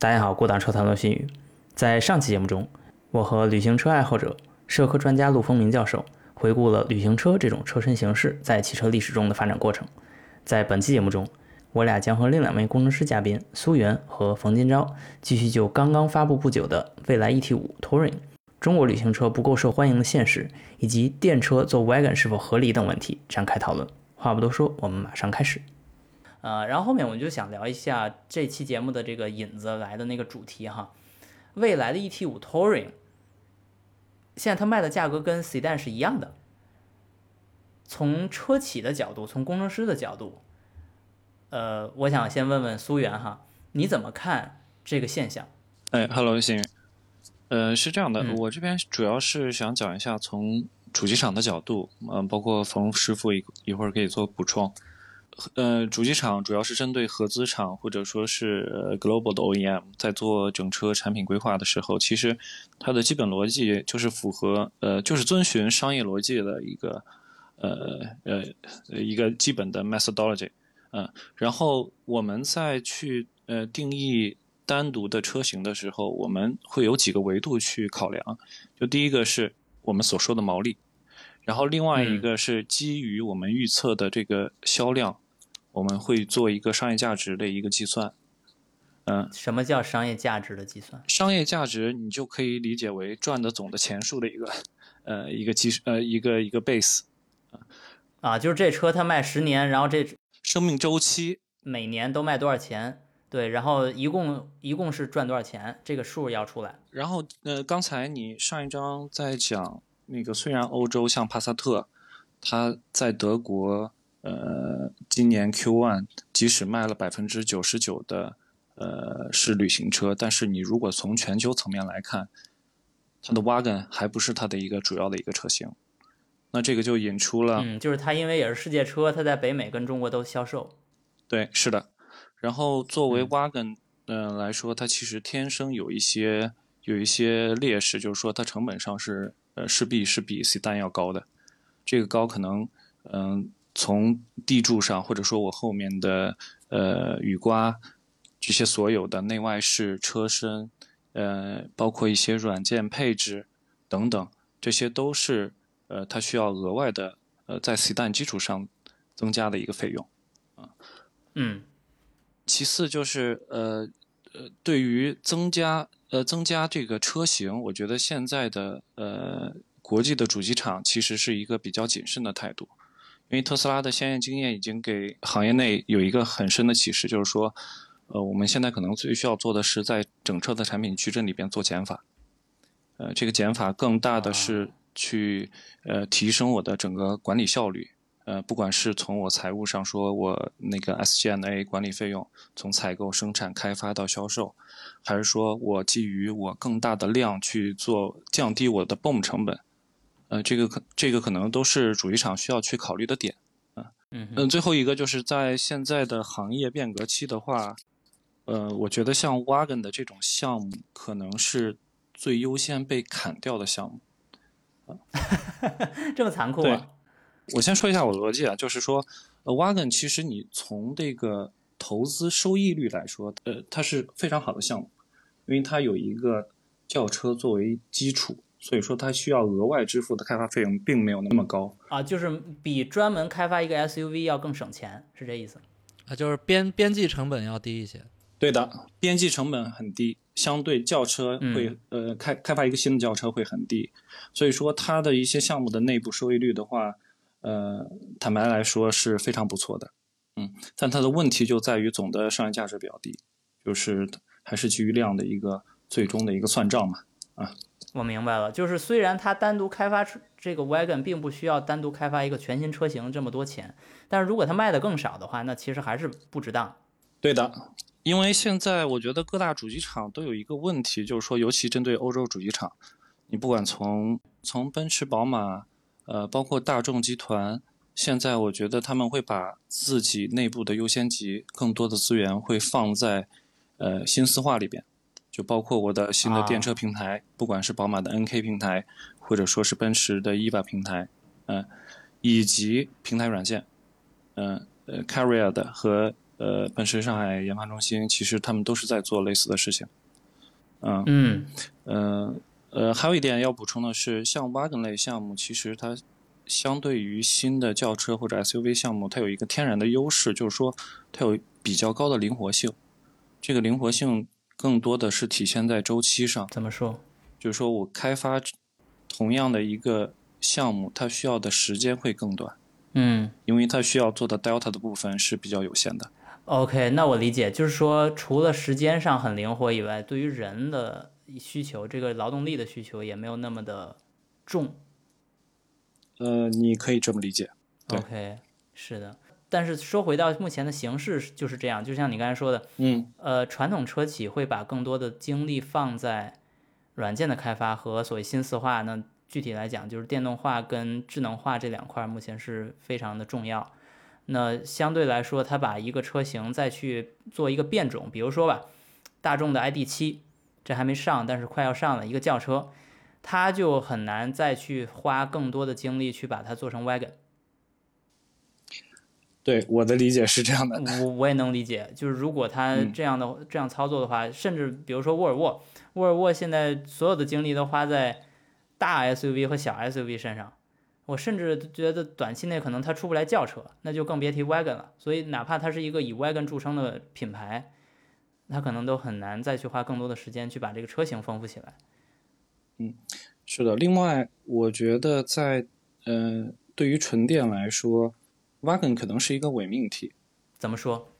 大家好，过档车谈论新语。在上期节目中，我和旅行车爱好者、社科专家陆风明教授回顾了旅行车这种车身形式在汽车历史中的发展过程。在本期节目中，我俩将和另两位工程师嘉宾苏源和冯金钊继续就刚刚发布不久的蔚来 ET5 Touring、中国旅行车不够受欢迎的现实以及电车做 wagon 是否合理等问题展开讨论。话不多说，我们马上开始。呃，然后后面我们就想聊一下这期节目的这个引子来的那个主题哈，未来的 ET 五 Touring，现在它卖的价格跟 Sedan 是一样的。从车企的角度，从工程师的角度，呃，我想先问问苏源哈，你怎么看这个现象？哎，Hello。呃，是这样的，我这边主要是想讲一下从主机厂的角度，嗯，包括冯师傅一一会儿可以做补充。呃，主机厂主要是针对合资厂或者说是 global 的 OEM，在做整车产品规划的时候，其实它的基本逻辑就是符合呃，就是遵循商业逻辑的一个呃呃一个基本的 methodology，嗯，然后我们再去呃定义单独的车型的时候，我们会有几个维度去考量，就第一个是我们所说的毛利。然后另外一个是基于我们预测的这个销量，我们会做一个商业价值的一个计算。嗯，什么叫商业价值的计算？商业价值你就可以理解为赚的总的钱数的一个呃一个基呃一个一个 base。啊，就是这车它卖十年，然后这生命周期每年都卖多少钱？对，然后一共一共是赚多少钱？这个数要出来。然后呃，刚才你上一章在讲。那个虽然欧洲像帕萨特，它在德国，呃，今年 Q1 即使卖了百分之九十九的，呃，是旅行车，但是你如果从全球层面来看，它的 Wagon 还不是它的一个主要的一个车型。那这个就引出了，嗯，就是它因为也是世界车，它在北美跟中国都销售。对，是的。然后作为 Wagon，嗯来说，它其实天生有一些有一些劣势，就是说它成本上是。呃，势必是比 C 单要高的，这个高可能，嗯，从地柱上，或者说我后面的呃雨刮这些所有的内外饰、车身，呃，包括一些软件配置等等，这些都是呃它需要额外的呃在 C 单基础上增加的一个费用啊。嗯，其次就是呃呃对于增加。呃，增加这个车型，我觉得现在的呃国际的主机厂其实是一个比较谨慎的态度，因为特斯拉的先验经验已经给行业内有一个很深的启示，就是说，呃，我们现在可能最需要做的是在整车的产品矩阵里边做减法，呃，这个减法更大的是去呃提升我的整个管理效率。呃，不管是从我财务上说，我那个 SG&A 管理费用，从采购、生产、开发到销售，还是说我基于我更大的量去做降低我的 BOM 成本，呃，这个可这个可能都是主机厂需要去考虑的点。啊，嗯嗯，最后一个就是在现在的行业变革期的话，呃，我觉得像 Wagon 的这种项目可能是最优先被砍掉的项目。这么残酷啊！我先说一下我的逻辑啊，就是说，呃，Wagon 其实你从这个投资收益率来说，呃，它是非常好的项目，因为它有一个轿车作为基础，所以说它需要额外支付的开发费用并没有那么高啊，就是比专门开发一个 SUV 要更省钱，是这意思？啊，就是边边际成本要低一些。对的，边际成本很低，相对轿车会呃开开发一个新的轿车会很低，所以说它的一些项目的内部收益率的话。呃，坦白来说是非常不错的，嗯，但它的问题就在于总的商业价值比较低，就是还是基于量的一个最终的一个算账嘛，啊，我明白了，就是虽然它单独开发出这个 wagon 并不需要单独开发一个全新车型这么多钱，但是如果它卖的更少的话，那其实还是不值当。对的，因为现在我觉得各大主机厂都有一个问题，就是说，尤其针对欧洲主机厂，你不管从从奔驰、宝马。呃，包括大众集团，现在我觉得他们会把自己内部的优先级更多的资源会放在，呃，新四化里边，就包括我的新的电车平台，不管是宝马的 NK 平台，或者说是奔驰的 EVA 平台，嗯，以及平台软件，嗯，呃，Carrier 的和呃，奔驰上海研发中心，其实他们都是在做类似的事情。嗯。嗯。呃呃，还有一点要补充的是，像 wagon 类项目，其实它相对于新的轿车或者 SUV 项目，它有一个天然的优势，就是说它有比较高的灵活性。这个灵活性更多的是体现在周期上。怎么说？就是说我开发同样的一个项目，它需要的时间会更短，嗯因为它需要做的 delta 的部分是比较有限的。，OK，那我理解，就是说除了时间上很灵活以外，对于人的需求，这个劳动力的需求也没有那么的重。呃，你可以这么理解。OK，是的。但是说回到目前的形势就是这样，就像你刚才说的，嗯呃，传统车企会把更多的精力放在软件的开发和所谓新四化。那具体来讲，就是电动化跟智能化这两块，目前是非常的重要。那相对来说，它把一个车型再去做一个变种，比如说吧，大众的 ID 7这还没上，但是快要上了一个轿车，它就很难再去花更多的精力去把它做成 wagon。对，我的理解是这样的。我我也能理解，就是如果他嗯这样的、这样操作的话，甚至比如说沃尔沃，沃尔沃现在所有的精力都花在大 SUV 和小 SUV 身上，我甚至觉得短期内可能它出不来轿车，那就更别提 wagon 了。所以哪怕它是一个以 wagon 著称的品牌，它可能都很难再去花更多的时间去把这个车型丰富起来。嗯是的，另外我觉得在呃，对于纯电来说，wagon 可能是一个伪命题。怎么说？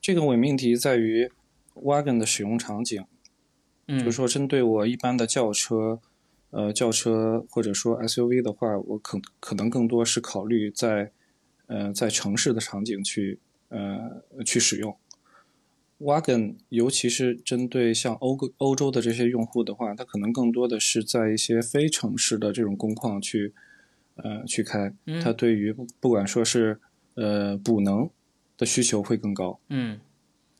这个伪命题在于 wagon 的使用场景，就是嗯说针对我一般的轿车，呃，轿车或者说 SUV 的话，我可可能更多是考虑在呃在城市的场景去呃去使用。Wagon，尤其是针对像欧欧洲的这些用户的话，它可能更多的是在一些非城市的这种工况去呃去开，嗯它对于不管说是呃补能的需求会更高。嗯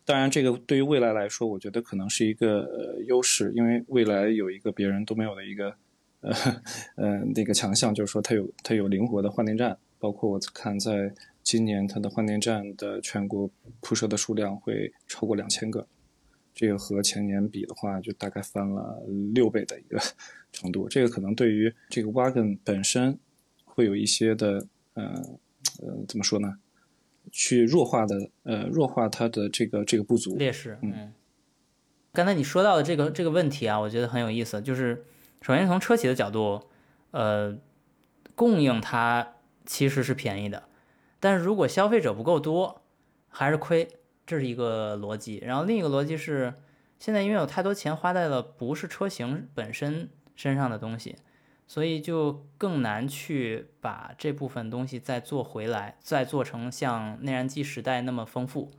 当然，这个对于未来来说，我觉得可能是一个呃优势，因为未来有一个别人都没有的一个呃 呃那个强项，就是说它有它有灵活的换电站，包括我看在今年它的换电站的全国铺设的数量会超过两千个，这个和前年比的话，就大概翻了六倍的一个程度。这个可能对于这个 Wagon 本身会有一些的呃呃怎么说呢？去弱化的呃弱化它的这个这个不足。劣势，嗯嗯。刚才你说到的这个这个问题啊，我觉得很有意思。就是首先从车企的角度，呃，供应它其实是便宜的，但是如果消费者不够多，还是亏，这是一个逻辑。然后另一个逻辑是，现在因为有太多钱花在了不是车型本身身上的东西，所以就更难去把这部分东西再做回来，再做成像内燃机时代那么丰富。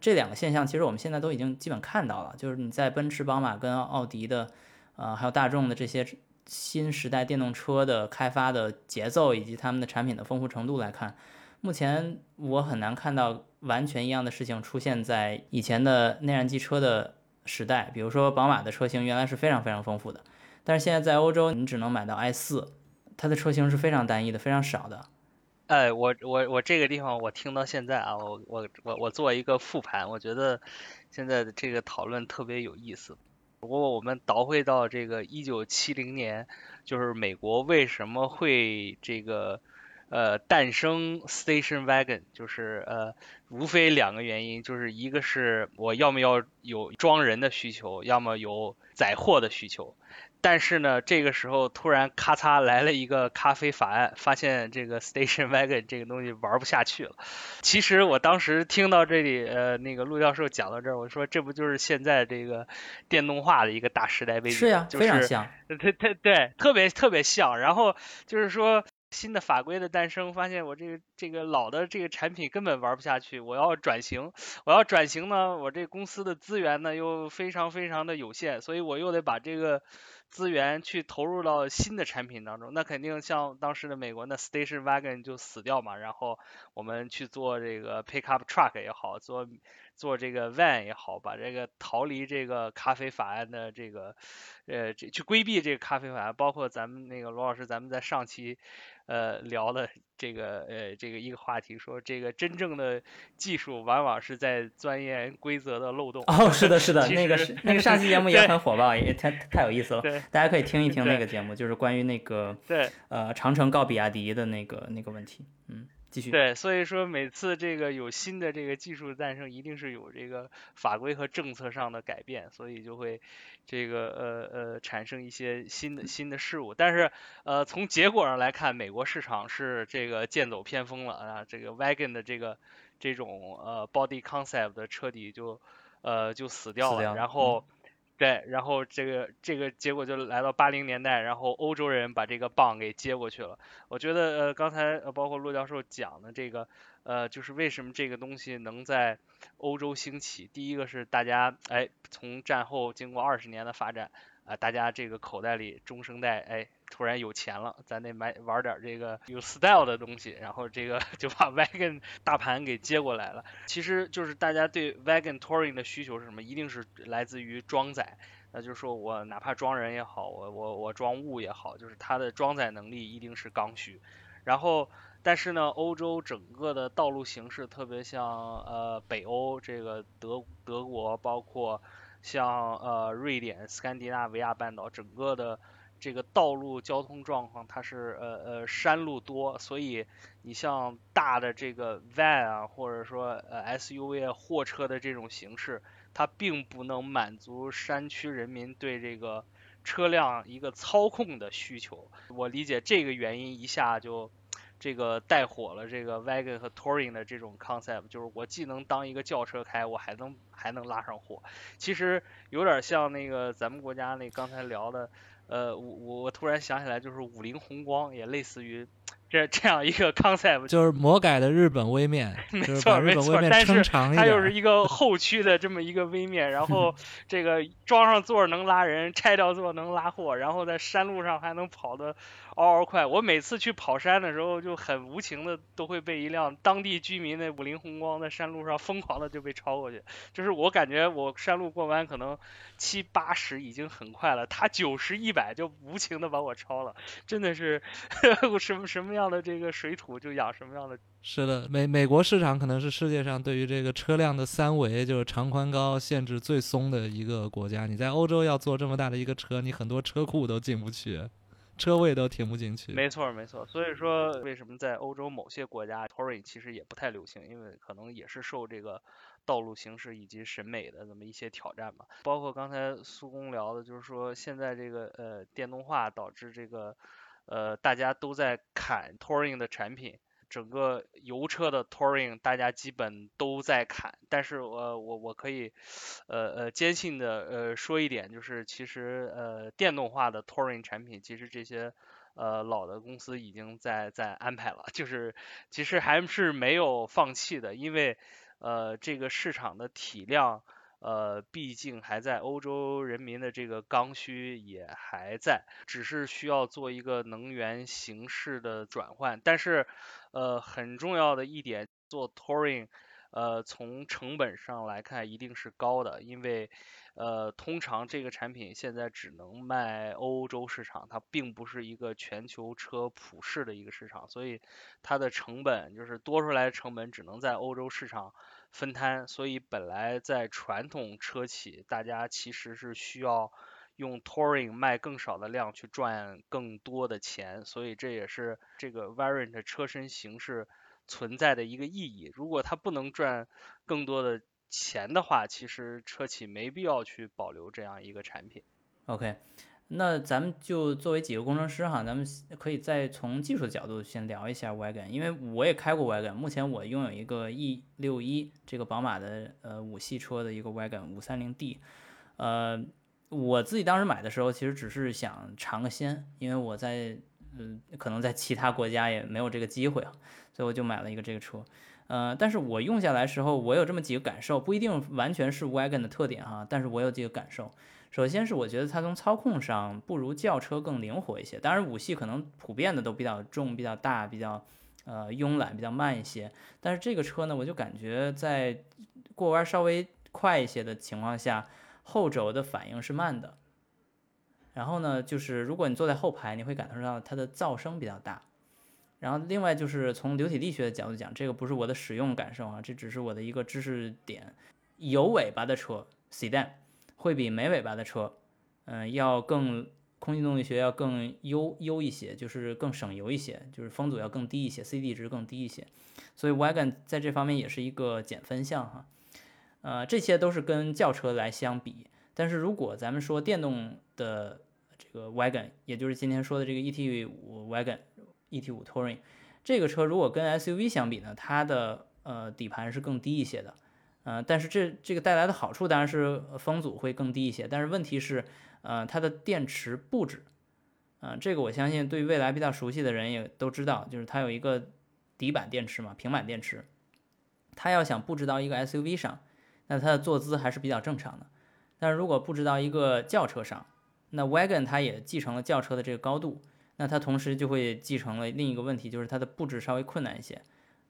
这两个现象，其实我们现在都已经基本看到了，就是你在奔驰、宝马跟奥迪的，呃，还有大众的这些新时代电动车的开发的节奏以及他们的产品的丰富程度来看，目前我很难看到完全一样的事情出现在以前的内燃机车的时代。比如说，宝马的车型原来是非常非常丰富的，但是现在在欧洲，你只能买到 i 四，它的车型是非常单一的，非常少的。哎，我我我这个地方我听到现在啊，我我我我做一个复盘，我觉得现在的这个讨论特别有意思。如果我们倒回到这个一九七零年，就是美国为什么会这个呃诞生 station wagon，就是呃无非两个原因，就是一个是我要么要有装人的需求，要么有载货的需求。但是呢，这个时候突然咔嚓来了一个咖啡法案，发现这个 station wagon 这个东西玩不下去了。其实我当时听到这里，呃，那个陆教授讲到这儿，我说这不就是现在这个电动化的一个大时代背景？是呀，就是非常像。对对对，特别特别像。然后就是说新的法规的诞生，发现我这个这个老的这个产品根本玩不下去，我要转型。我要转型呢，我这公司的资源呢又非常非常的有限，所以我又得把这个资源去投入到新的产品当中。那肯定像当时的美国那 station wagon 就死掉嘛，然后我们去做这个 pickup truck 也好，做做这个 van 也好，把这个逃离这个咖啡法案的这个，呃，这去规避这个咖啡法案，包括咱们那个罗老师，咱们在上期，呃，聊的这个，呃，这个一个话题，说这个真正的技术往往是在钻研规则的漏洞。哦，是的，是的，那个是那个上期节目也很火爆，也太太有意思了，大家可以听一听那个节目，就是关于那个，对，呃，长城告比亚迪的那个那个问题，嗯。对，所以说每次这个有新的这个技术诞生，一定是有这个法规和政策上的改变，所以就会这个呃呃产生一些新的新的事物。但是呃从结果上来看，美国市场是这个剑走偏锋了啊，这个 wagon 的这个这种呃 body concept 的彻底就呃就死掉了，然后。对，然后这个这个结果就来到八零年代，然后欧洲人把这个棒给接过去了。我觉得呃，刚才包括骆教授讲的这个呃，就是为什么这个东西能在欧洲兴起。第一个是大家哎，从战后经过二十年的发展啊，大家这个口袋里中生代哎。突然有钱了，咱得买玩点这个有 style 的东西，然后这个 就把 wagon 大盘给接过来了。其实就是大家对 wagon touring 的需求是什么？一定是来自于装载，那就是说我哪怕装人也好，我我我装物也好，就是它的装载能力一定是刚需。然后，但是呢，欧洲整个的道路形势，特别像呃北欧这个德德国，包括像呃瑞典、斯堪的纳维亚半岛，整个的。这个道路交通状况，它是呃呃山路多，所以你像大的这个 van 啊，或者说呃 SUV 啊货车的这种形式，它并不能满足山区人民对这个车辆一个操控的需求。我理解这个原因一下就这个带火了这个 wagon 和 touring 的这种 concept，就是我既能当一个轿车开，我还能还能拉上货。其实有点像那个咱们国家那刚才聊的。呃，我我我突然想起来，就是五菱宏光也类似于这这样一个 concept，就是魔改的日本微面，没错没错，但是它又是一个 后驱的这么一个微面，然后 这个装上座能拉人，拆掉座能拉货，然后在山路上还能跑的。嗷嗷快！我每次去跑山的时候，就很无情的都会被一辆当地居民的五菱宏光在山路上疯狂的就被超过去。就是我感觉我山路过弯可能七八十已经很快了，他九十一百就无情的把我超了，真的是 什么什么样的这个水土就养什么样的。是的，美美国市场可能是世界上对于这个车辆的三维就是长宽高限制最松的一个国家。你在欧洲要做这么大的一个车，你很多车库都进不去。车位都停不进去。没错，没错。所以说，为什么在欧洲某些国家，touring 其实也不太流行，因为可能也是受这个道路形式以及审美的这么一些挑战吧。包括刚才苏工聊的，就是说现在这个呃电动化导致这个呃大家都在砍 touring 的产品。整个油车的 touring 大家基本都在砍，但是我我我可以，呃呃坚信的呃说一点，就是其实呃电动化的 touring 产品，其实这些呃老的公司已经在在安排了，就是其实还是没有放弃的，因为呃这个市场的体量。呃，毕竟还在欧洲人民的这个刚需也还在，只是需要做一个能源形式的转换。但是，呃，很重要的一点，做 touring，呃，从成本上来看一定是高的，因为，呃，通常这个产品现在只能卖欧洲市场，它并不是一个全球车普世的一个市场，所以它的成本就是多出来的成本只能在欧洲市场。分摊，所以本来在传统车企，大家其实是需要用 touring 卖更少的量去赚更多的钱，所以这也是这个 variant 车身形式存在的一个意义。如果它不能赚更多的钱的话，其实车企没必要去保留这样一个产品。OK。那咱们就作为几个工程师哈，咱们可以再从技术的角度先聊一下 wagon，因为我也开过 wagon，目前我拥有一个 E 六一这个宝马的呃五系车的一个 wagon 五三零 D，呃，我自己当时买的时候其实只是想尝个鲜，因为我在嗯可能在其他国家也没有这个机会啊，所以我就买了一个这个车，呃，但是我用下来时候我有这么几个感受，不一定完全是 wagon 的特点哈，但是我有几个感受。首先是我觉得它从操控上不如轿车更灵活一些，当然五系可能普遍的都比较重、比较大、比较呃慵懒、比较慢一些。但是这个车呢，我就感觉在过弯稍微快一些的情况下，后轴的反应是慢的。然后呢，就是如果你坐在后排，你会感受到它的噪声比较大。然后另外就是从流体力学的角度讲，这个不是我的使用感受啊，这只是我的一个知识点。有尾巴的车，sedan 会比没尾巴的车，嗯，要更空气动力学要更优优一些，就是更省油一些，就是风阻要更低一些，CD 值更低一些。所以 wagon 在这方面也是一个减分项哈。呃，这些都是跟轿车来相比。但是如果咱们说电动的这个 wagon，也就是今天说的这个 ET 五 wagon，ET 五 touring 这个车如果跟 SUV 相比呢，它的呃底盘是更低一些的。呃，但是这这个带来的好处当然是风阻会更低一些，但是问题是，呃，它的电池布置，啊，这个我相信对于未来比较熟悉的人也都知道，就是它有一个底板电池嘛，平板电池，它要想布置到一个 SUV 上，那它的坐姿还是比较正常的，但是如果布置到一个轿车上，那 Wagon 它也继承了轿车的这个高度，那它同时就会继承了另一个问题，就是它的布置稍微困难一些，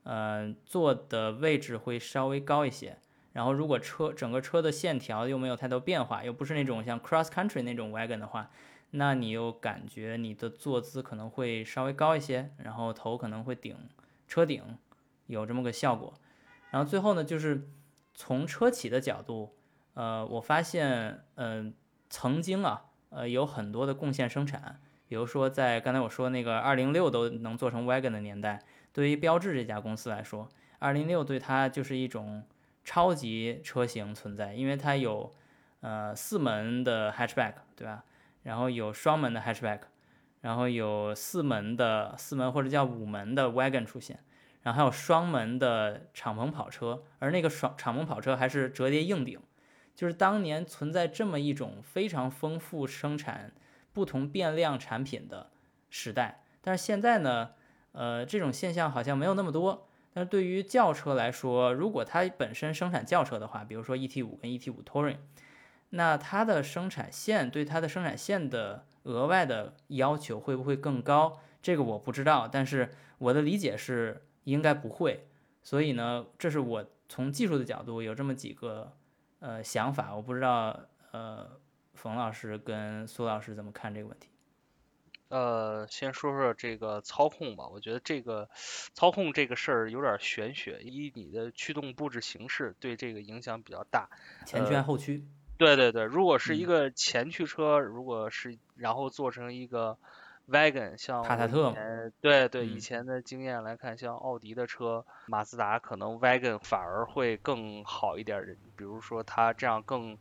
呃，坐的位置会稍微高一些。然后，如果车整个车的线条又没有太多变化，又不是那种像 cross country 那种 wagon 的话，那你又感觉你的坐姿可能会稍微高一些，然后头可能会顶车顶，有这么个效果。然后最后呢，就是从车企的角度，呃，我发现，嗯，曾经啊，呃，有很多的贡献生产，比如说在刚才我说那个二零六都能做成 wagon 的年代，对于标致这家公司来说，二零六对它就是一种。超级车型存在，因为它有，呃，四门的 hatchback，对吧？然后有双门的 hatchback，然后有四门的四门或者叫五门的 wagon 出现，然后还有双门的敞篷跑车，而那个双敞篷跑车还是折叠硬顶，就是当年存在这么一种非常丰富生产不同变量产品的时代。但是现在呢，呃，这种现象好像没有那么多。但是对于轿车来说，如果它本身生产轿车的话，比如说 ET 五跟 ET 五 Touring，那它的生产线对它的生产线的额外的要求会不会更高？这个我不知道，但是我的理解是应该不会。所以呢，这是我从技术的角度有这么几个呃想法，我不知道呃冯老师跟苏老师怎么看这个问题。呃，先说说这个操控吧。我觉得这个操控这个事儿有点玄学，以你的驱动布置形式对这个影响比较大。前驱后驱？对对对，如果是一个前驱车，如果是然后做成一个 wagon，像帕萨特，对对，以前的经验来看，像奥迪的车、马自达可能 wagon 反而会更好一点，比如说它这样更。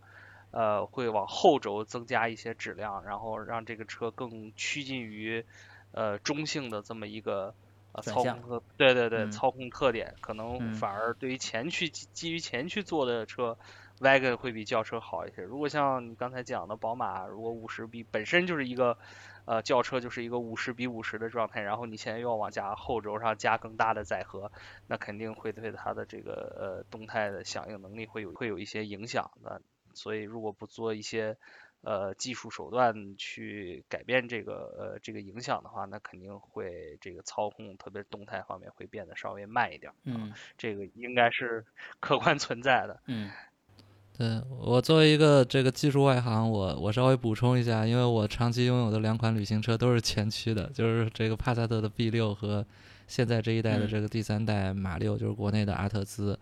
呃，会往后轴增加一些质量，然后让这个车更趋近于呃中性的这么一个呃操控，对对对，操控特点，可能反而对于前驱基于前驱做的车，wagon 会比轿车好一些。如果像你刚才讲的宝马，如果五十比本身就是一个呃轿车就是一个五十比五十的状态，然后你现在又要往加后轴上加更大的载荷，那肯定会对它的这个呃动态的响应能力会有会有一些影响的。所以，如果不做一些呃技术手段去改变这个呃这个影响的话，那肯定会这个操控，特别是动态方面会变得稍微慢一点。嗯，这个应该是 客观存在的。嗯，对我作为一个这个技术外行，我我稍微补充一下，因为我长期拥有的两款旅行车都是前驱的，就是这个帕萨特的 B 六和现在这一代的这个第三代马六，就是国内的阿特兹。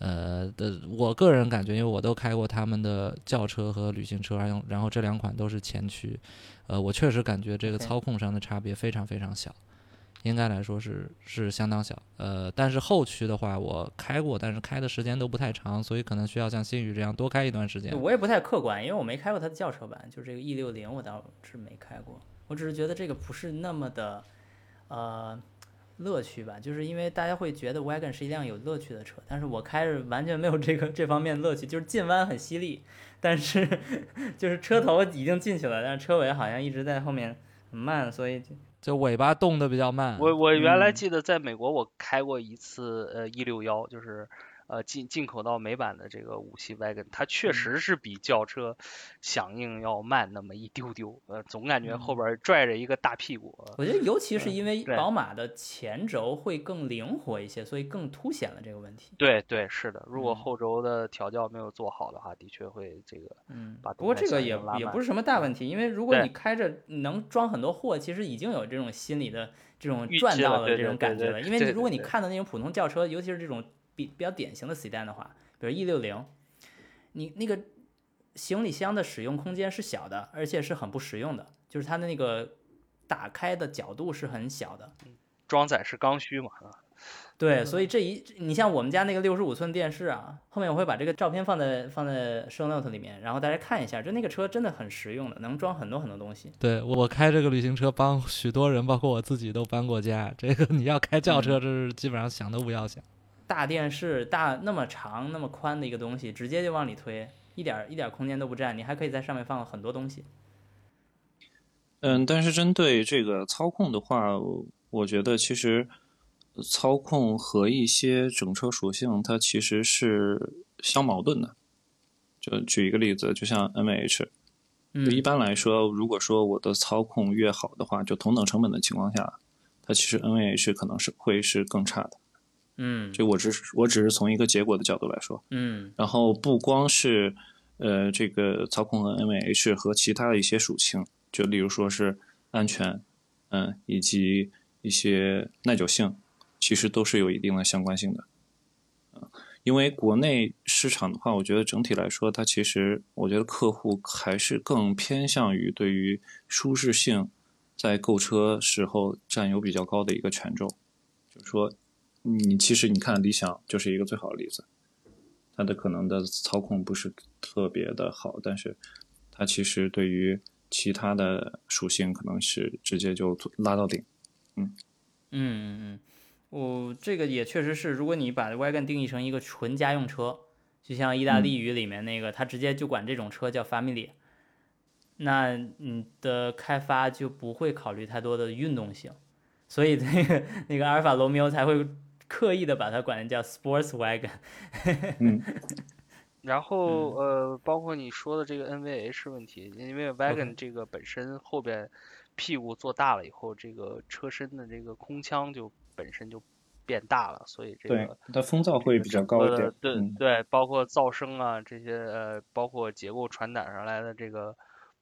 呃的，我个人感觉，因为我都开过他们的轿车和旅行车，然后然后这两款都是前驱，呃，我确实感觉这个操控上的差别非常非常小，应该来说是是相当小。呃，但是后驱的话，我开过，但是开的时间都不太长，所以可能需要像新宇这样多开一段时间。我也不太客观，因为我没开过它的轿车版，就是这个 E 六零，我倒是没开过，我只是觉得这个不是那么的，呃。乐趣吧，就是因为大家会觉得 wagon 是一辆有乐趣的车，但是我开着完全没有这个这方面乐趣，就是进弯很犀利，但是 就是车头已经进去了，但是车尾好像一直在后面很慢，所以就尾巴动的比较慢。我我原来记得在美国我开过一次呃一六幺，就是呃进进口到美版的这个五系 wagon，它确嗯实是比轿车响应要慢那么一丢丢，呃，总感觉后嗯边拽着一个大屁股。呃我觉得尤其是因为宝马的前轴会更灵活一些，所以更凸显了这个问题。对对，是的，如果嗯后轴的调教没有做好的话，的确会这个嗯，把不过这个也也不是什么大问题，因为如果你开着能装很多货，其实已经有这种心理的这种赚到的这种感觉了。因为你如果你看到那种普通轿车，尤其是这种比比较典型的 sedan 的话，比如 E 六零，你那个行李箱的使用空间是小的，而且是很不实用的，就是它的那个打开的角度是很小的。装载是刚需嘛。啊对，所以这一你像我们家那个六十五寸电视啊，后面我会把这个照片放在放在 show note 里面，然后大家看一下，就那个车真的很实用的，能装很多很多东西。对我开这个旅行车，帮许多人，包括我自己都搬过家。这个你要开轿车，这是基本上想都不要想。大电视大那么长那么宽的一个东西，直接就往里推，一点儿一点儿空间都不占，你还可以在上面放很多东西。嗯，但是针对这个操控的话，我我觉得其实操控和一些整车属性它其实是相矛盾的。就举一个例子，就像 NVH，嗯就一般来说，如果说我的操控越好的话，就同等成本的情况下，它其实 NVH 可能是会是更差的。嗯就我只是我只是从一个结果的角度来说，嗯然后不光是呃这个操控和 NVH 和其他的一些属性，就例如说是安全，嗯，以及一些耐久性，其实都是有一定的相关性的。嗯，因为国内市场的话，我觉得整体来说，它其实我觉得客户还是更偏向于对于舒适性在购车时候占有比较高的一个权重，就是说。你其实你看理想就是一个最好的例子，它的可能的操控不是特别的好，但是它其实对于其他的属性可能是直接就拉到顶。嗯。嗯嗯，我这个也确实是，如果你把 wagon 定义成一个纯家用车，就像意大利语里面那个，它直接就管这种车叫 family，那你的开发就不会考虑太多的运动性，所以那个那个阿尔法罗密欧才会刻意的把它管叫 sports wagon。嗯，然后呃，包括你说的这个 NVH 问题，因为 wagon 这个本身后边屁股做大了以后，这个车身的这个空腔就本身就变大了，所以这个，它风噪会比较高一点。呃对嗯对，包括噪声啊这些呃，包括结构传导上来的这个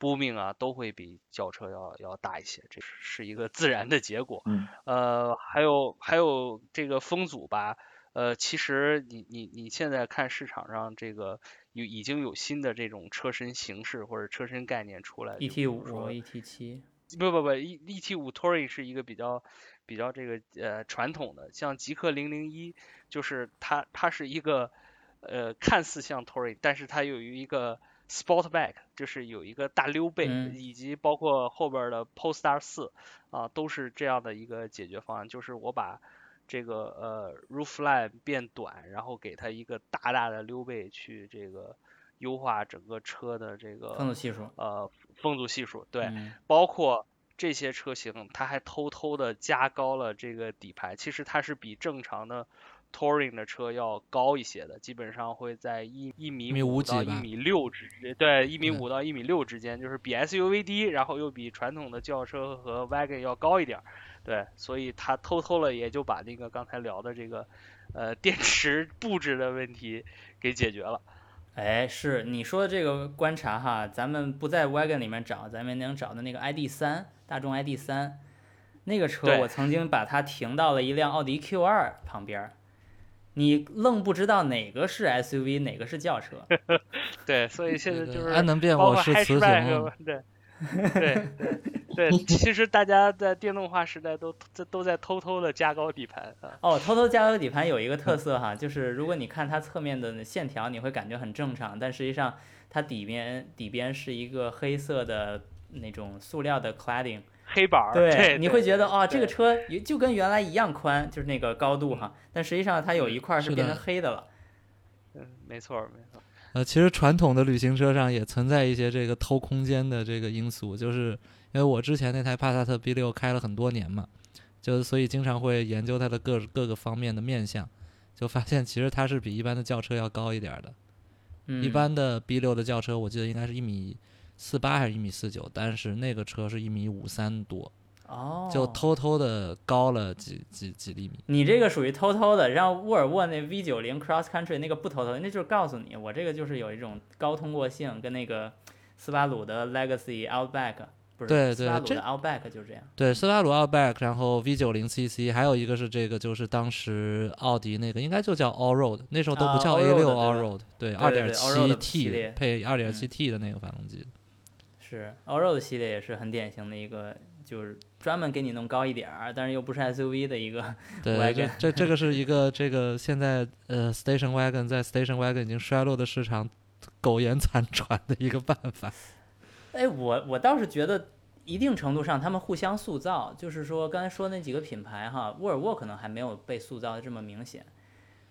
booming 啊，都会比轿车要要大一些，这是是一个自然的结果。嗯呃，还有还有这个风阻吧，呃，其实你你你现在看市场上这个有已经有新的这种车身形式或者车身概念出来，E T 五、E T 七，不不不，E E T 五 Touring 是一个比较比较这个呃传统的，像极氪零零一，就是它它是一个呃看似像 Touring，但是它有一个 Sportback，就是有一个大溜背，嗯以及包括后边的 Polestar 四啊，都是这样的一个解决方案，就是我把这个呃 roofline 变短，然后给它一个大大的溜背去这个优化整个车的这个风阻系数。呃风阻系数，对。嗯包括这些车型，它还偷偷的加高了这个底盘，其实它是比正常的 Touring 的车要高一些的，基本上会在一一米米五到一米六之，对，一米五到一米六之间，就是比 SUV 低，然后又比传统的轿车和 Wagon 要高一点儿，对，所以他偷偷了也就把那个刚才聊的这个呃电池布置的问题给解决了。哎，是你说的这个观察哈，咱们不在 wagon 里面找，咱们能找的那个 ID 三，大众 ID 三，那个车对我曾经把它停到了一辆奥迪 Q 二旁边儿，你愣不知道哪个是 SUV，哪个是轿车。对，所以现在就是安能辨包括我是雌 hatchback，雄。对，对对对，其实大家在电动化时代都在都在偷偷的加高底盘啊。哦，偷偷加高底盘有一个特 色哈，就是如果你看它侧面的线条，你会感觉很正常，但实际上它底边底边是一个黑色的那种塑料的 cladding。黑板儿，对，你会觉得啊，这个车也就跟原来一样宽，就是那个高度哈，但实际上它有一块儿是是变成黑的了。嗯，没错儿没错，呃，其实传统的旅行车上也存在一些这个偷空间的这个因素，就是因为我之前那台帕萨特 B 六开了很多年嘛，就所以经常会研究它的各各个方面的面相。就发现其实它是比一般的轿车要高一点的。嗯一般的 B 六的轿车，我记得应该是一米四八还是一米四九，但是那个车是一米五三多，哦，就偷偷的高了几几几厘米。你这个属于偷偷的，让沃尔沃那 V 九零 Cross Country 那个不偷偷，那就是告诉你，我这个就是有一种高通过性，跟那个斯巴鲁的 Legacy Outback 不是，对斯巴鲁的 Outback 就是这样。对，斯巴鲁 Outback，然后 V 九零 CC，还有一个是这个，就是当时奥迪那个应该就叫 All Road，那时候都啊不叫 Allroad，A 六 Allroad，对，对二点七系 T 配二点嗯七 T 的那个发动机。是 Allroad 系列也是很典型的一个，就是专门给你弄高一点儿，但是又不是 SUV 的一个。对，这这这个是一个 这个现在呃 Station Wagon 在 Station Wagon 已经衰落的市场苟延残喘的一个办法。哎，我我倒是觉得一定程度上他们互相塑造，就是说刚才说那几个品牌哈，沃尔沃可能还没有被塑造的这么明显，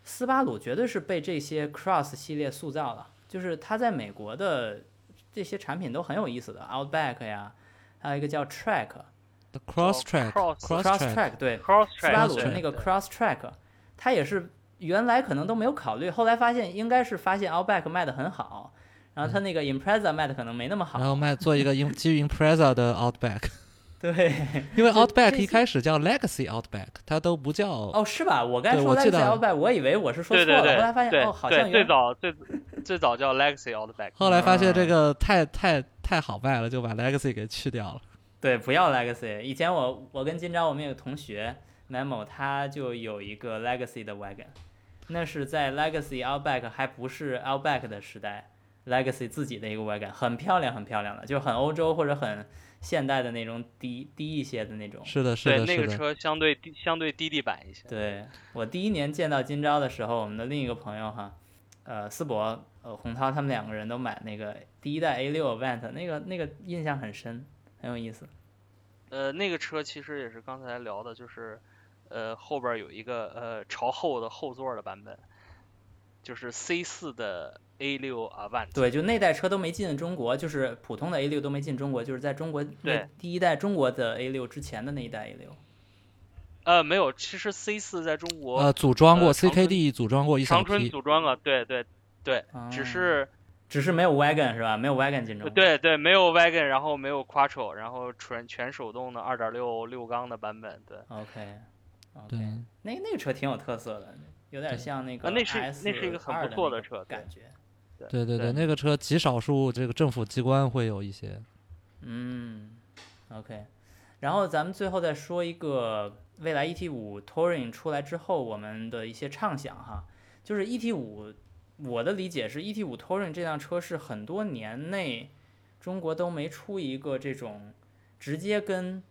斯巴鲁绝对是被这些 Cross 系列塑造了，就是它在美国的这些产品都很有意思的，Outback 呀，还有一个叫 Track，The Cross Track Cross- Cross Cross Track，Track 对，斯巴鲁的那个 Cross Track，它也是原来可能都没有考虑，后来发现应该是发现 Outback 卖的很好，然后它那个 Impreza 卖的可能没那么好，然后卖做一个基基于 Impreza 的 Outback，对。因为 Outback 一开始叫 Legacy Outback，它都不叫哦，是吧？我刚才说 Legacy 得 Outback，我以为我是说错了，后来发现哦，好像最早最最早叫 Legacy Outback，后来发现这嗯个太太太好卖了，就把 Legacy 给去掉了。对不要 Legacy。以前我我跟金钊我们有个同学 Memo，他就有一个 Legacy 的 wagon，那是在 Legacy Outback 还不是 Outback 的时代，Legacy 自己的一个 wagon，很漂亮很漂亮的，就很欧洲或者很现代的那种低低一些的那种。是的，是的，是的。那个车相对低相对低地板一些。对我第一年见到今朝的时候，我们的另一个朋友哈，呃，思博、呃，洪涛他们两个人都买那个第一代 A 六 Event，那个那个印象很深，很有意思。呃，那个车其实也是刚才聊的，就是呃后边有一个呃朝后的后座的版本，就是 C 四的 A 六 Avant。对，就那代车都没进中国，就是普通的 A 六都没进中国，就是在中国那对第一代中国的 A 六之前的那一代 A 六。呃，没有，其实 C 四在中国、呃，组装过呃 CKD，组装过一小长春。组装了，对对对，只哦是只是没有 wagon 是吧？没有 wagon 进中国。对对没有 wagon，然后没有 quattro，然后纯全手动的二点六六缸的版本，对。OK。对那那个车挺有特色的，有点像那个啊那是那是一个很不错的车感觉。对对对那个车极少数这个政府机关会有一些。嗯，OK，然后咱们最后再说一个未来 ET 五 Touring 出来之后我们的一些畅想哈，就是 ET 五，我的理解是 ET 五 Touring 这辆车是很多年内中国都没出一个这种直接跟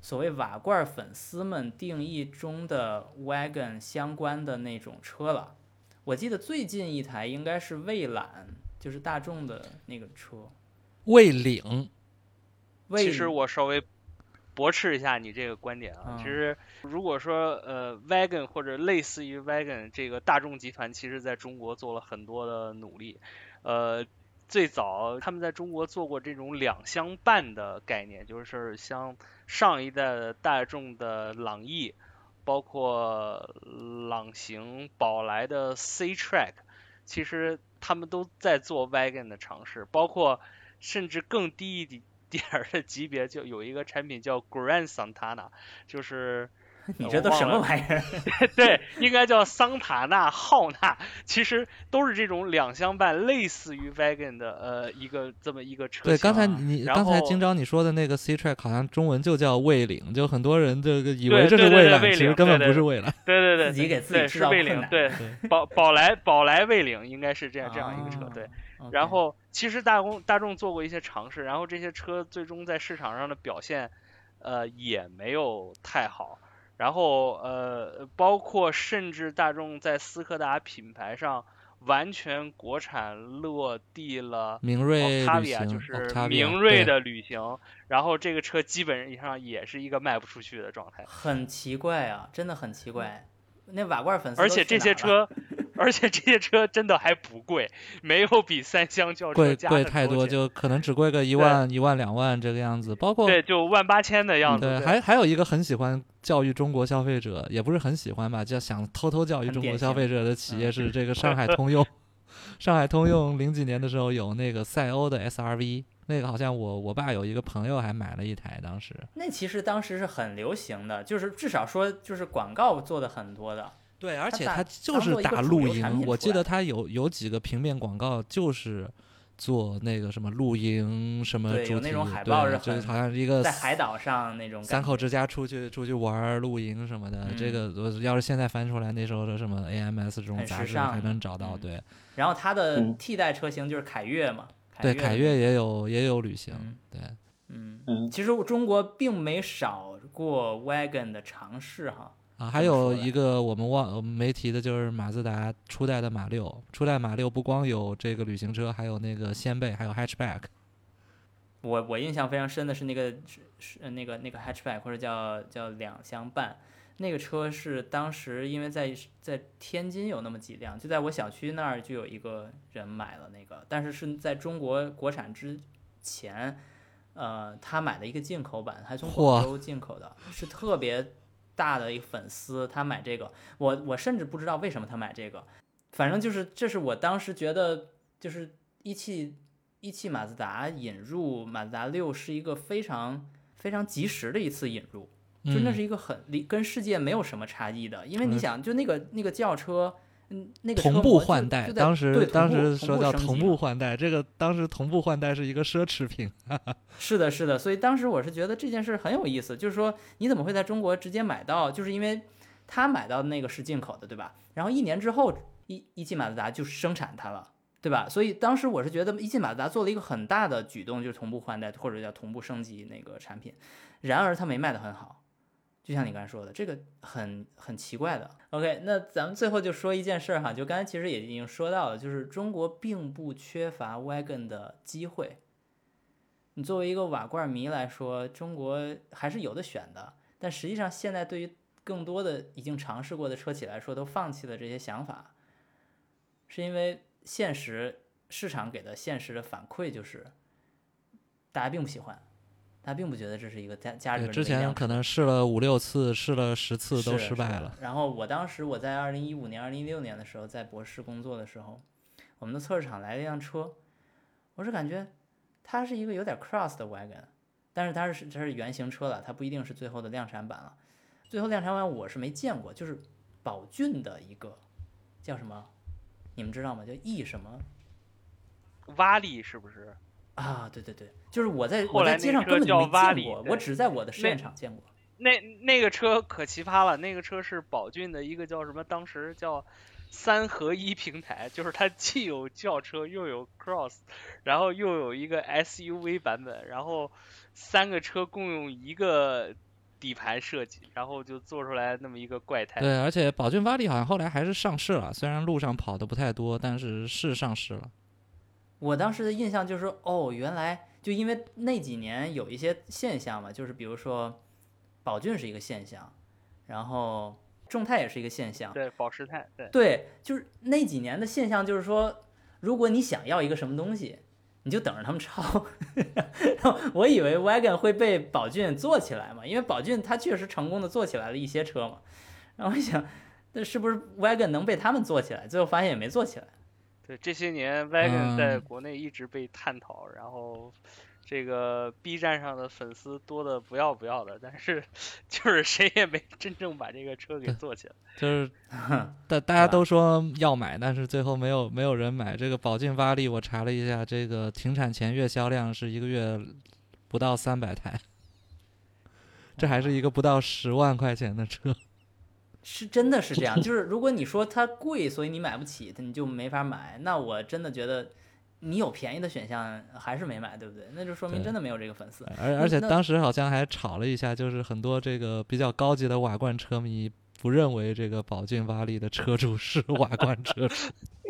所谓瓦罐粉丝们定义中的 wagon 相关的那种车了。我记得最近一台应该是蔚揽，就是大众的那个车。蔚领，其实我稍微驳斥一下你这个观点啊，嗯其实如果说呃 wagon 或者类似于 wagon 这个大众集团，其实在中国做了很多的努力，呃。最早他们在中国做过这种两厢半的概念，就是像上一代的大众的朗逸，包括朗行、宝来的 C Track，其实他们都在做 wagon 的尝试，包括甚至更低一点点儿的级别，就有一个产品叫 Grand Santana，就是 你这都什么玩意儿？对，应该叫桑塔纳、浩纳，其实都是这种两厢半，类似于 wagon 的呃一个这么一个车型。对，刚才你刚才今朝你说的那个 C Track 好像中文就叫蔚领，就很多人这个以为这是蔚揽，其实根本不是蔚领。对对对，自己给自己对制是蔚领，造困难对对宝宝来宝来蔚领应该是这样这样一个车，哦对。然后其实大公大众做过一些尝试，然后这些车最终在市场上的表现，呃也没有太好。然后呃，包括甚至大众在斯柯达品牌上完全国产落地了明锐旅行就是明锐的旅行，然后这个车基本上也是一个卖不出去的状态。很奇怪啊，真的很奇怪。那瓦罐粉丝而且这些车，而且这些车真的还不贵，没有比三厢轿车贵贵太多，就可能只贵个一万一万两万这个样子。包括对，就万八千的样子。对，还还有一个很喜欢教育中国消费者，也不是很喜欢吧，就想偷偷教育中国消费者的企业嗯是这个上海通用。上海通用零几年的时候有那个赛欧的 SRV，那个好像我我爸有一个朋友还买了一台，当时。那其实当时是很流行的，就是至少说就是广告做的很多的。对，而且它就是打露营，我记得它有有几个平面广告就是做那个什么露营什么对有主题，那种海报对是就是好像一个在海岛上那种三口之家出去出去玩露营什么的，这嗯个我要是现在翻出来，那时候的什么 AMS 这种杂志尚还能找到。嗯对然后它的嗯替代车型就是凯越嘛，对，凯越凯越也有也有旅行嗯，对。嗯，嗯其实中国并没少过 wagon 的尝试哈。啊，还有一个我们忘我们没提的就是马自达初代的马六，初代马六不光有这个旅行车，还有那个掀背，还有 hatchback。我我印象非常深的是那个是那个那个 hatchback 或者叫叫两厢半，那个车是当时因为在在天津有那么几辆，就在我小区那儿就有一个人买了那个，但是是在中国国产之前，呃，他买了一个进口版，还从广州进口的，是特别大的一个粉丝，他买这个，我我甚至不知道为什么他买这个，反正就是这是我当时觉得就是一汽一汽马自达引入马自达六是一个非常非常及时的一次引入，就那嗯。是一个很离跟世界没有什么差异的，因为你嗯想，就那个那个轿车，嗯，那个车同步换代，当时对当时说叫同步换代，这个当时同步换代是一个奢侈品。是的，是的，所以当时我是觉得这件事很有意思，就是说你怎么会在中国直接买到？就是因为他买到的那个是进口的，对吧？然后一年之后，一一汽马自达就生产它了，对吧？所以当时我是觉得一汽马自达做了一个很大的举动，就是同步换代或者叫同步升级那个产品，然而它没卖得很好。就像你刚才说的，这个很很奇怪的。OK，那咱们最后就说一件事儿哈，就刚才其实也已经说到了，就是中国并不缺乏 wagon 的机会。你作为一个瓦罐迷来说，中国还是有的选的。但实际上，现在对于更多的已经尝试过的车企来说，都放弃了这些想法，是因为现实市场给的现实的反馈就是，大家并不喜欢，大家并不觉得这是一个家家里对，边之前可能试了五六次，试了十次都失败了。然后我当时我在二零一五年、二零一六年的时候，在博士工作的时候，我们的测试场来了一辆车，我是感觉它是一个有点 cross 的 wagon，但是它是它是原型车了，它不一定是最后的量产版了。最后量产版我是没见过，就是宝骏的一个叫什么，你们知道吗？叫 E 什么瓦力是不是？啊？对对对，就是我在后来我在街那个车叫上根本就没见过，我只在我的试验场见过。那那个车可奇葩了，那个车是宝骏的一个叫什么？当时叫三合一平台，就是它既有轿车又有 Cross，然后又有一个 SUV 版本，然后三个车共用一个底盘设计，然后就做出来那么一个怪胎。对，而且宝骏瓦力好像后来还是上市了，虽然路上跑的不太多，但是是上市了。我当时的印象就是，哦，原来就因为那几年有一些现象嘛，就是比如说，宝骏是一个现象，然后众泰也是一个现象，对，保时泰，对，对，就是那几年的现象，就是说，如果你想要一个什么东西，你就等着他们抄。然后我以为 Wagon 会被宝骏做起来嘛，因为宝骏它确实成功的做起来了一些车嘛。然后我想，那是不是 Wagon 能被他们做起来？最后发现也没做起来。对，这些年 Wagon 在嗯国内一直被探讨，然后这个 B 站上的粉丝多的不要不要的，但是就是谁也没真正把这个车给做起来。就是哼大大家都说要买，但是最后没有没有人买。这个宝骏八力我查了一下，这个停产前月销量是一个月不到三百台，这还是一个不到十万块钱的车。是真的是这样，就是如果你说它贵，所以你买不起，你就没法买。那我真的觉得，你有便宜的选项还是没买，对不对？那就说明真的没有这个粉丝。而而且当时好像还吵了一下，就是很多这个比较高级的瓦罐车迷不认为这个宝骏瓦力的车主是瓦罐车主。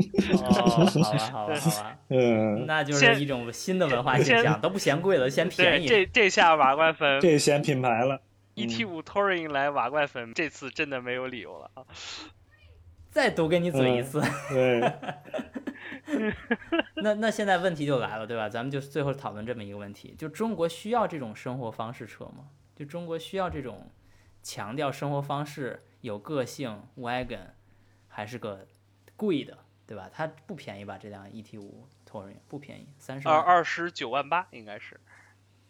哦，好吧，好吧，好吧，嗯，那就是一种新的文化现象，都不嫌贵了，嫌便，宜。这这下瓦罐粉这嫌品牌了。ET 五 Touring 来瓦罐粉，这次真的没有理由了啊！再多给你嘴一次。对。那那现在问题就来了，对吧？咱们就最后讨论这么一个问题：就中国需要这种生活方式车吗？就中国需要这种强调生活方式、有个性 wagon，还是个贵的，对吧？它不便宜吧？这辆 ET 五 Touring 不便宜，三十二二十九万八应该是。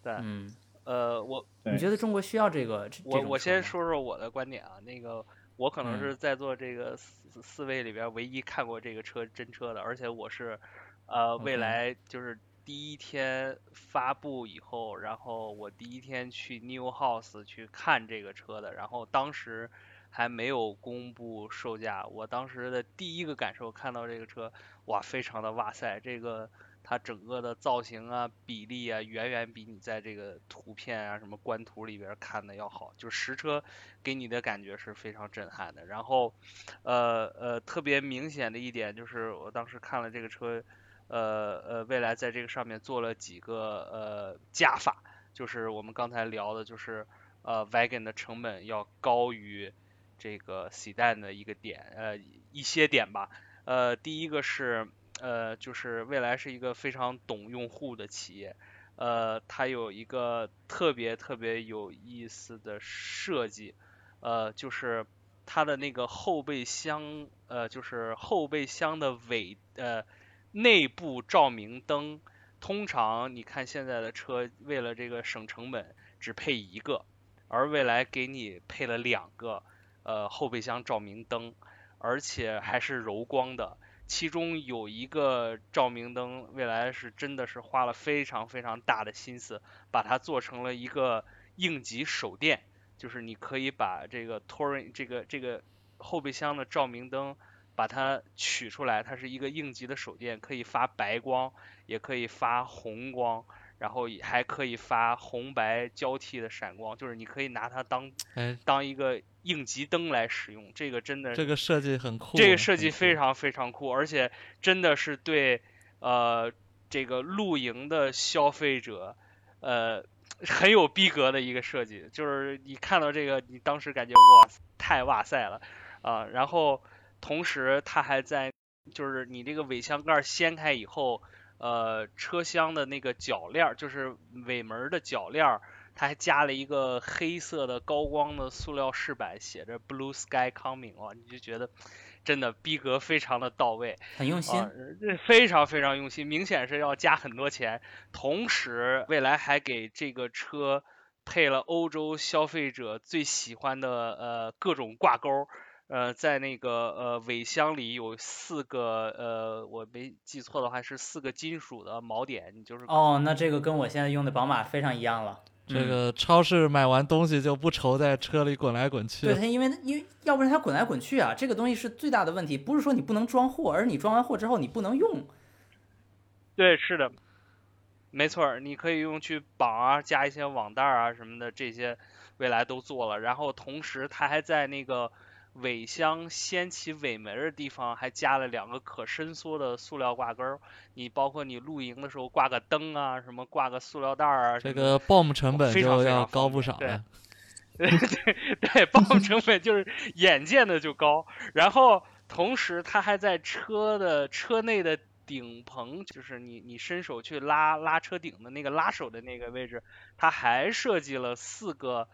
对，嗯，呃，我你觉得中国需要这个？我我先说说我的观点啊，那个我可能是在座这个四四位里边唯一看过这个车真车的，而且我是呃未来就是第一天发布以后，然后我第一天去 New House 去看这个车的，然后当时还没有公布售价，我当时的第一个感受看到这个车，哇，非常的哇塞，这个。它整个的造型啊、比例啊，远远比你在这个图片啊、什么官图里边看的要好。就实车给你的感觉是非常震撼的。然后，呃呃，特别明显的一点就是，我当时看了这个车，呃呃，未来在这个上面做了几个呃加法，就是我们刚才聊的，就是呃，wagon 的成本要高于这个 sedan 的一个点，呃，一些点吧。呃，第一个是。呃，就是未来是一个非常懂用户的企业，呃，它有一个特别特别有意思的设计，呃，就是它的那个后备箱，呃，就是后备箱的尾，呃，内部照明灯，通常你看现在的车为了这个省成本只配一个，而未来给你配了两个，呃，后备箱照明灯，而且还是柔光的。其中有一个照明灯，未来是真的是花了非常非常大的心思，把它做成了一个应急手电，就是你可以把这个 Touring 这个这个后备箱的照明灯把它取出来，它是一个应急的手电，可以发白光，也可以发红光。然后还可以发红白交替的闪光，就是你可以拿它当当一个应急灯来使用。这个真的，这个设计很酷。这个设计非常非常酷，而且真的是对呃这个露营的消费者呃很有逼格的一个设计。就是你看到这个，你当时感觉哇太哇塞了啊！然后同时它还在就是你这个尾箱盖掀开以后。呃，车厢的那个铰链，就是尾门的铰链，它还加了一个黑色的高光的塑料饰板，写着 Blue Sky Coming，哇，你就觉得真的逼格非常的到位，很用心，这非常非常用心，明显是要加很多钱。同时，未来还给这个车配了欧洲消费者最喜欢的呃各种挂钩。呃，在那个呃尾箱里有四个呃，我没记错的话是四个金属的锚点，你就是哦，那这个跟我现在用的宝马非常一样了。这个超市买完东西就不愁在车里滚来滚去。对它，因为因为要不然它滚来滚去啊，这个东西是最大的问题。不是说你不能装货，而是你装完货之后你不能用。对，是的，没错，你可以用去绑啊，加一些网袋啊什么的，这些未来都做了。然后同时它还在那个。尾箱掀起尾门的地方还加了两个可伸缩的塑料挂钩，你包括你露营的时候挂个灯啊，什么挂个塑料袋啊，这个 BOM 成本就要高不少了。对对对，BOM 成本就是眼见的就高。然后同时它还在车的车内的顶棚，就是你你伸手去拉拉车顶的那个拉手的那个位置，它还设计了四个。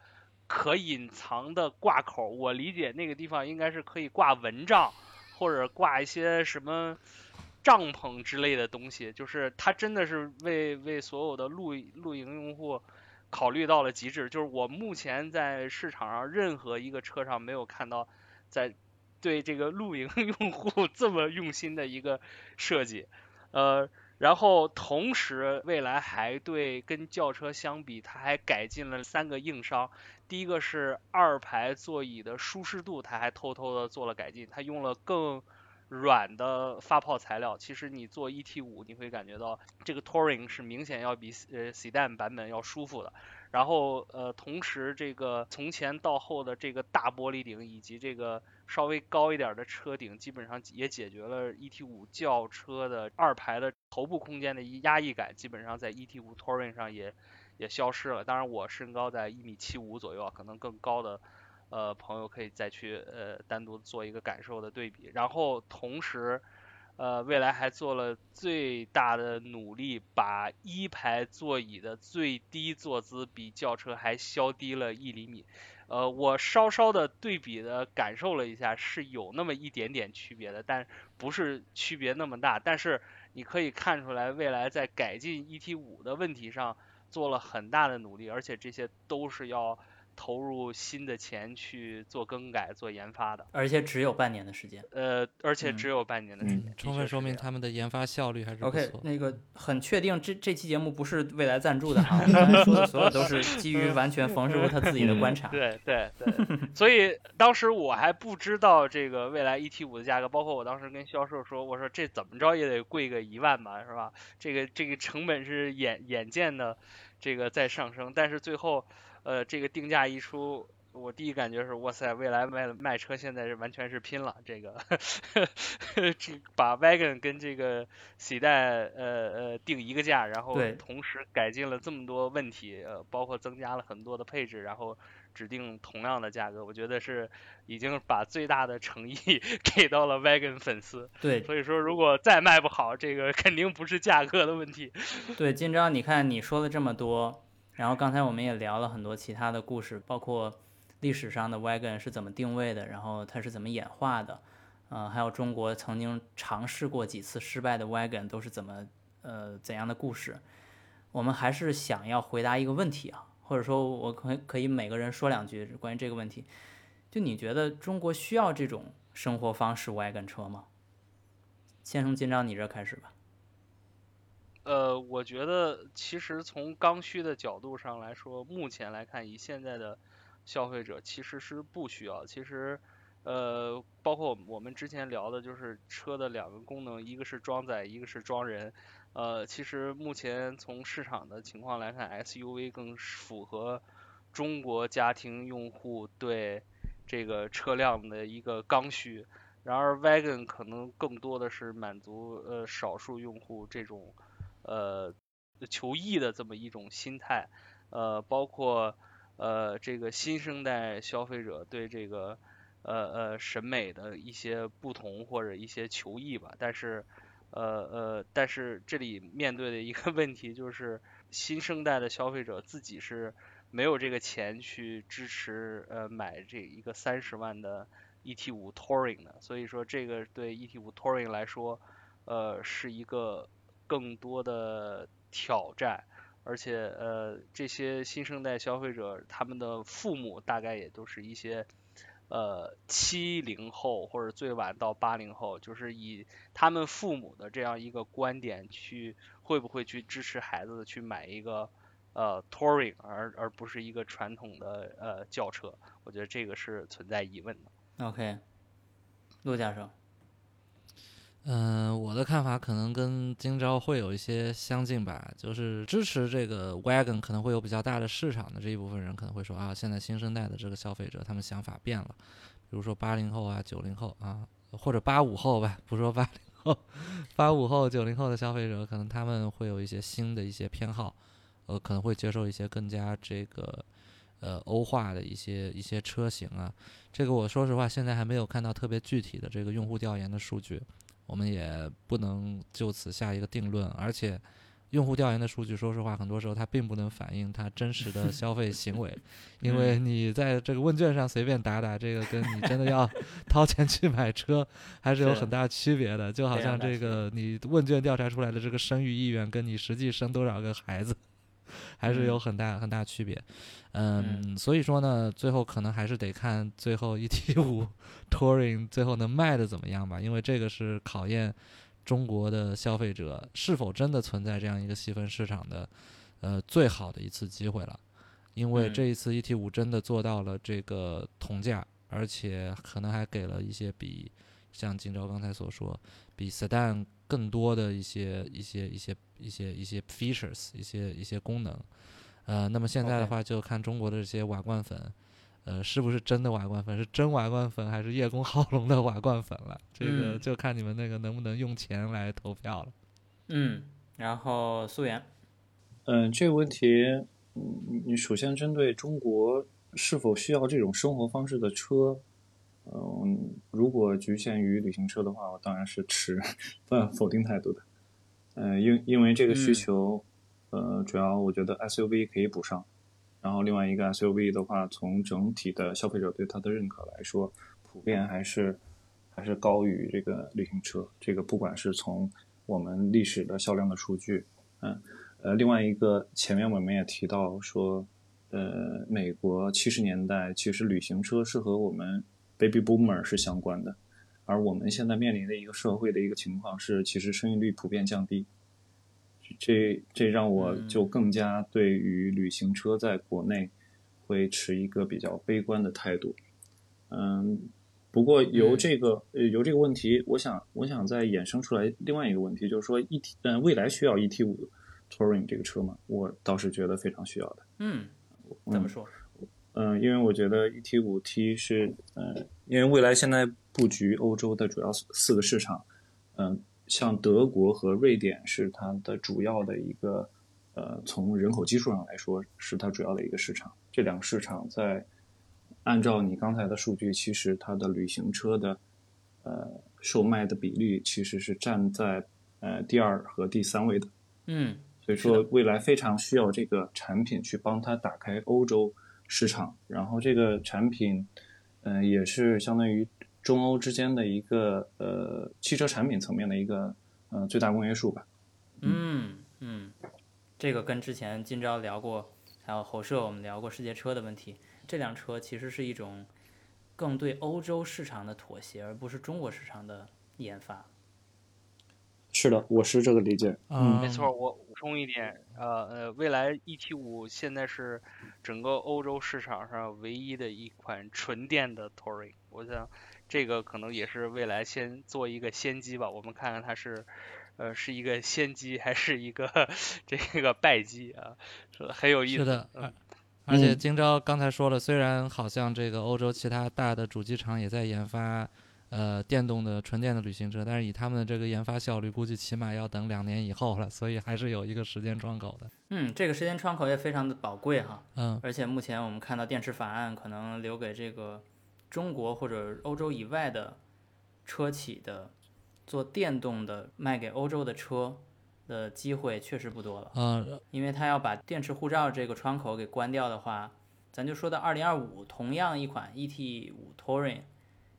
可隐藏的挂口，我理解那个地方应该是可以挂蚊帐，或者挂一些什么帐篷之类的东西。就是它真的是为为所有的露露营用户考虑到了极致。就是我目前在市场上任何一个车上没有看到在对这个露营 用户这么用心的一个设计。呃，然后同时未来还对跟轿车相比，它还改进了三个硬伤。第一个是二排座椅的舒适度，它还偷偷的做了改进，它用了更软的发泡材料。其实你坐 ET 五，你会感觉到这个 Touring 是明显要比呃 Sedan 版本要舒服的。然后呃，同时这个从前到后的这个大玻璃顶以及这个稍微高一点的车顶，基本上也解决了 ET 五轿车的二排的头部空间的一压抑感，基本上在 ET 五 Touring 上也。也消失了。当然，我身高在一米七五左右，可能更高的呃朋友可以再去呃单独做一个感受的对比。然后同时，呃，未来还做了最大的努力，把一排座椅的最低坐姿比轿车还削低了一厘米。呃，我稍稍的对比的感受了一下，是有那么一点点区别的，但不是区别那么大。但是你可以看出来，未来在改进 ET 五的问题上做了很大的努力，而且这些都是要。投入新的钱去做更改、做研发的，而且只有半年的时间。呃，而且只有半年的时间，充分说明他们的研发效率还是不错。OK，那个很确定，这这期节目不是未来赞助的哈，我们刚才说的所有都是基于完全冯师傅他自己的观察。对对对，所以当时我还不知道这个未来 ET 五的价格，包括我当时跟销售说，我说这怎么着也得贵个一万吧，是吧？这个这个成本是眼眼见的这个在上升，但是最后。呃，这个定价一出，我第一感觉是，哇塞，未来卖卖车现在是完全是拼了，这个，这把 wagon 跟这个喜代呃呃定一个价，然后同时改进了这么多问题，呃，包括增加了很多的配置，然后指定同样的价格，我觉得是已经把最大的诚意 给到了 wagon 粉丝。对，所以说如果再卖不好，这个肯定不是价格的问题。对，金章，你看你说了这么多。然后刚才我们也聊了很多其他的故事，包括历史上的 wagon 是怎么定位的，然后它是怎么演化的，呃，还有中国曾经尝试过几次失败的 wagon 都是怎么呃怎样的故事。我们还是想要回答一个问题啊，或者说我可可以每个人说两句关于这个问题。就你觉得中国需要这种生活方式 wagon 车吗？先从金章你这开始吧。呃，我觉得其实从刚需的角度上来说，目前来看，以现在的消费者其实是不需要。其实，呃，包括我们之前聊的，就是车的两个功能，一个是装载，一个是装人。呃，其实目前从市场的情况来看，SUV 更符合中国家庭用户对这个车辆的一个刚需。然而，Wagon 可能更多的是满足呃少数用户这种。呃，求异的这么一种心态，呃，包括呃这个新生代消费者对这个呃呃审美的一些不同或者一些求异吧，但是呃呃但是这里面对的一个 问题就是新生代的消费者自己是没有这个钱去支持呃买这一个三十万的 ET 五 Touring 的，所以说这个对 ET 五 Touring 来说呃是一个。更多的挑战，而且呃，这些新生代消费者他们的父母大概也都是一些呃七零后或者最晚到八零后，就是以他们父母的这样一个观点去会不会去支持孩子去买一个呃 touring 而而不是一个传统的呃轿车，我觉得这个是存在疑问的。OK，陆教授。嗯，我的看法可能跟今朝会有一些相近吧，就是支持这个 wagon 可能会有比较大的市场的这一部分人可能会说啊，现在新生代的这个消费者他们想法变了，比如说八零后啊、九零后啊，或者八五后吧，不说八零后，八五后、九零后的消费者可能他们会有一些新的一些偏好，呃，可能会接受一些更加这个呃欧化的一些一些车型啊，这个我说实话现在还没有看到特别具体的这个用户调研的数据。我们也不能就此下一个定论，而且用户调研的数据，说实话，很多时候它并不能反映它真实的消费行为，因为你在这个问卷上随便打打，这个跟你真的要 掏钱去买车还是有很大区别的。就好像这个你问卷调查出来的这个生育意愿，跟你实际生多少个孩子。还是有很大很大区别，嗯，所以说呢，最后可能还是得看最后 ET 五 Touring 最后能卖的怎么样吧，因为这个是考验中国的消费者是否真的存在这样一个细分市场的，呃，最好的一次机会了，因为这一次 ET 五真的做到了这个同价，而且可能还给了一些比像金钊刚才所说，比 Sedan 更多的一些一些一些一些一些 features，一些一些功能，呃，那么现在的话就看中国的这些瓦罐粉，呃，是不是真的瓦罐粉，是真瓦罐粉还是叶公好龙的瓦罐粉了？这个就看你们那个能不能用钱来投票了。嗯，然后苏源，嗯，这个问题，你你首先针对中国是否需要这种生活方式的车？嗯，如果局限于旅行车的话，我当然是持 否定态度的。嗯，因因为这个需求，呃，主要我觉得 SUV 可以补上。然后另外一个 SUV 的话，从整体的消费者对它的认可来说，普遍还是还是高于这个旅行车。这个不管是从我们历史的销量的数据，嗯，呃，另外一个前面我们也提到说，呃，美国七十年代其实旅行车是和我们 Baby Boomer 是相关的。而我们现在面临的一个社会的一个情况是，其实生育率普遍降低，这这让我就更加对于旅行车在国内会持一个比较悲观的态度。嗯，不过由这个呃由这个问题，我想我想再衍生出来另外一个问题，就是说 E T 嗯未来需要 E T 五 Touring 这个车吗？我倒是觉得非常需要的。嗯，怎么说？嗯，因为我觉得 E T 五 T 是嗯，因为未来现在。布局欧洲的主要四个市场，嗯，像德国和瑞典是它的主要的一个，呃，从人口基数上来说是它主要的一个市场。这两个市场在按照你刚才的数据，其实它的旅行车的呃售卖的比例其实是站在呃第二和第三位的。嗯，所以说未来非常需要这个产品去帮它打开欧洲市场，然后这个产品，嗯，也是相当于。中欧之间的一个呃汽车产品层面的一个呃最大公约数吧。嗯嗯，这个跟之前今朝聊过，还有侯社我们聊过世界车的问题。这辆车其实是一种更对欧洲市场的妥协，而不是中国市场的研发。是的，我是这个理解。嗯，没错。我补充一点，呃呃，未来 ET 五现在是整个欧洲市场上唯一的一款纯电的 Touring，我想。这个可能也是未来先做一个先机吧，我们看看它是，呃，是一个先机还是一个 这个败机啊？是很有意思。是的，而而且今朝刚才说了，虽然好像这个欧洲其他大的主机厂也在研发呃电动的纯电的旅行车，但是以他们的这个研发效率，估计起码要等两年以后了，所以还是有一个时间窗口的。嗯，这个时间窗口也非常的宝贵哈。嗯。而且目前我们看到电池法案可能留给这个。中国或者欧洲以外的车企的做电动的卖给欧洲的车的机会确实不多了。嗯，因为他要把电池护照这个窗口给关掉的话，咱就说到二零二五，同样一款 ET 五 Touring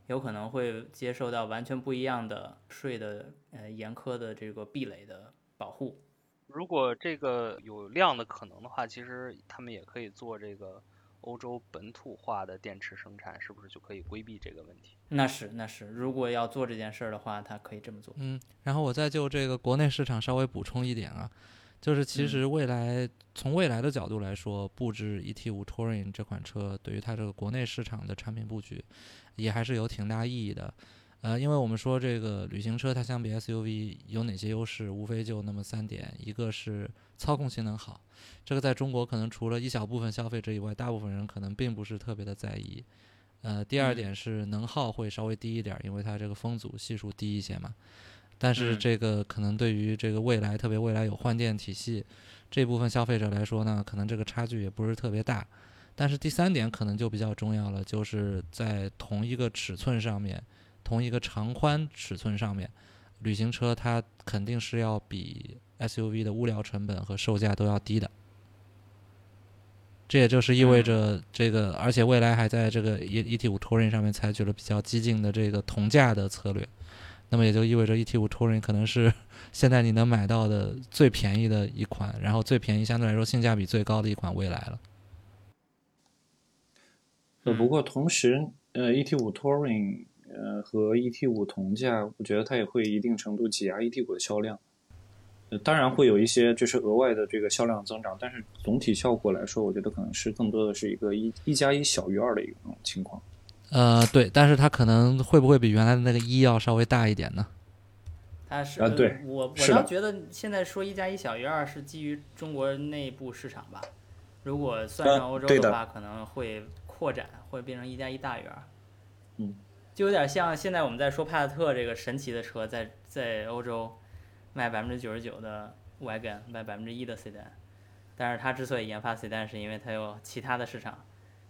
有可能会接受到完全不一样的税的呃严苛的这个壁垒的保护。如果这个有量的可能的话，其实他们也可以做这个。欧洲本土化的电池生产是不是就可以规避这个问题？那是那是，如果要做这件事儿的话，他可以这么做。嗯，然后我再就这个国内市场稍微补充一点啊，就是其实未来从未来的角度来说，布置 ET 五 Touring 这款车，对于它这个国内市场的产品布局，也还是有挺大意义的。呃，因为我们说这个旅行车它相比 SUV 有哪些优势，无非就那么三点，一个是操控性能好。这个在中国可能除了一小部分消费者以外，大部分人可能并不是特别的在意。呃，第二点是能耗会稍微低一点，因为它这个风阻系数低一些嘛。但是这个可能对于这个未来，特别未来有换电体系这部分消费者来说呢，可能这个差距也不是特别大。但是第三点可能就比较重要了，就是在同一个尺寸上面，同一个长宽尺寸上面，旅行车它肯定是要比 SUV 的物料成本和售价都要低的。这也就是意味着这个，而且未来还在这个 E E T 五 Touring 上面采取了比较激进的这个同价的策略，那么也就意味着 E T 五 Touring 可能是 现在你能买到的最便宜的一款，然后最便宜相对来说性价比最高的一款未来了。呃，不过同时，呃，E T 五 Touring 呃和 E T 五同价，我觉得它也会一定程度挤压 E T 五的销量。当然会有一些就是额外的这个销量增长，但是总体效果来说，我觉得可能是更多的是一个一一加一小于二的一种情况。呃，对，但是它可能会不会比原来的那个一要稍微大一点呢？它是啊，对，我我倒觉得现在说一加一小于二是基于中国内部市场吧。如果算上欧洲的话，可能会扩展，会变成一加一大于二。嗯，就有点像现在我们在说帕萨特这个神奇的车，在在欧洲。卖百分之九十九的 wagon，卖百分之一的 sedan，但是它之所以研发 sedan，是因为它有其他的市场，